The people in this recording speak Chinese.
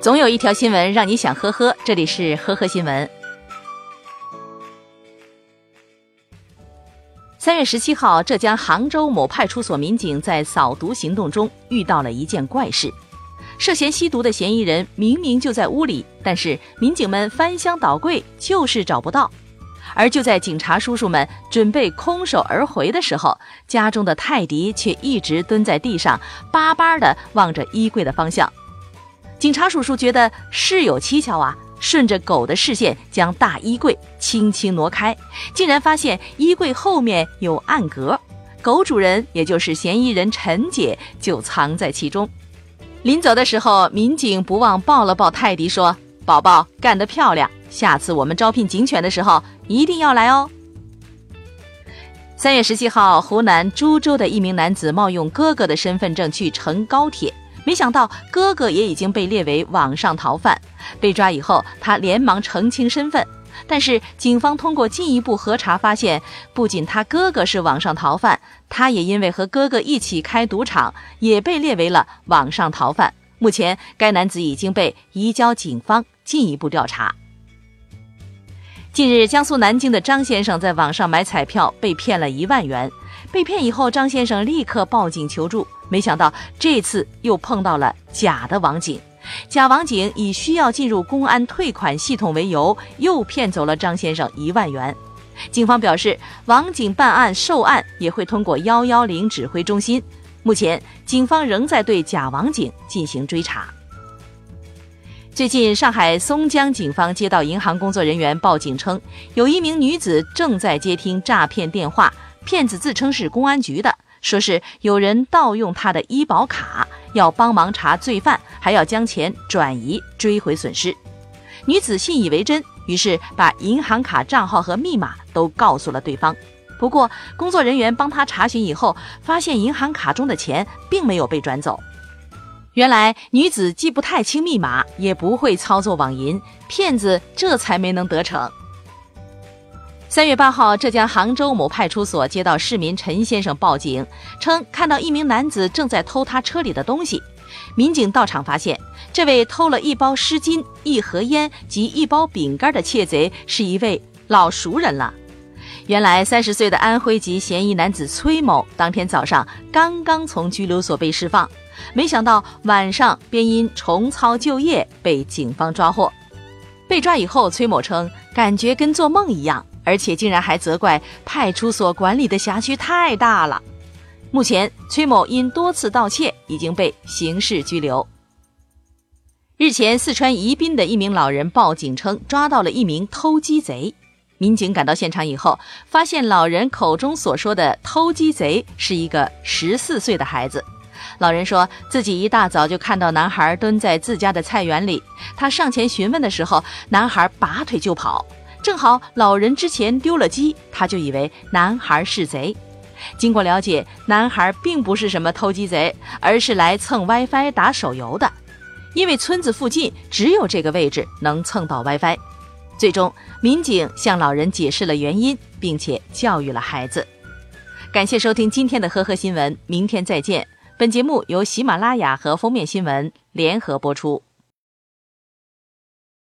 总有一条新闻让你想呵呵，这里是呵呵新闻。三月十七号，浙江杭州某派出所民警在扫毒行动中遇到了一件怪事：涉嫌吸毒的嫌疑人明明就在屋里，但是民警们翻箱倒柜就是找不到。而就在警察叔叔们准备空手而回的时候，家中的泰迪却一直蹲在地上，巴巴地望着衣柜的方向。警察叔叔觉得事有蹊跷啊，顺着狗的视线将大衣柜轻轻挪开，竟然发现衣柜后面有暗格，狗主人也就是嫌疑人陈姐就藏在其中。临走的时候，民警不忘抱了抱泰迪，说：“宝宝干得漂亮，下次我们招聘警犬的时候一定要来哦。”三月十七号，湖南株洲的一名男子冒用哥哥的身份证去乘高铁。没想到哥哥也已经被列为网上逃犯，被抓以后，他连忙澄清身份。但是警方通过进一步核查发现，不仅他哥哥是网上逃犯，他也因为和哥哥一起开赌场，也被列为了网上逃犯。目前，该男子已经被移交警方进一步调查。近日，江苏南京的张先生在网上买彩票被骗了一万元，被骗以后，张先生立刻报警求助。没想到这次又碰到了假的网警，假网警以需要进入公安退款系统为由，又骗走了张先生一万元。警方表示，网警办案受案也会通过幺幺零指挥中心。目前，警方仍在对假网警进行追查。最近，上海松江警方接到银行工作人员报警称，有一名女子正在接听诈骗电话，骗子自称是公安局的。说是有人盗用他的医保卡，要帮忙查罪犯，还要将钱转移追回损失。女子信以为真，于是把银行卡账号和密码都告诉了对方。不过，工作人员帮他查询以后，发现银行卡中的钱并没有被转走。原来，女子既不太清密码，也不会操作网银，骗子这才没能得逞。三月八号，浙江杭州某派出所接到市民陈先生报警，称看到一名男子正在偷他车里的东西。民警到场发现，这位偷了一包湿巾、一盒烟及一包饼干的窃贼是一位老熟人了。原来，三十岁的安徽籍嫌疑男子崔某当天早上刚刚从拘留所被释放，没想到晚上便因重操旧业被警方抓获。被抓以后，崔某称感觉跟做梦一样。而且竟然还责怪派出所管理的辖区太大了。目前，崔某因多次盗窃已经被刑事拘留。日前，四川宜宾的一名老人报警称抓到了一名偷鸡贼。民警赶到现场以后，发现老人口中所说的偷鸡贼是一个十四岁的孩子。老人说自己一大早就看到男孩蹲在自家的菜园里，他上前询问的时候，男孩拔腿就跑。正好老人之前丢了鸡，他就以为男孩是贼。经过了解，男孩并不是什么偷鸡贼，而是来蹭 WiFi 打手游的。因为村子附近只有这个位置能蹭到 WiFi。最终，民警向老人解释了原因，并且教育了孩子。感谢收听今天的呵呵新闻，明天再见。本节目由喜马拉雅和封面新闻联合播出。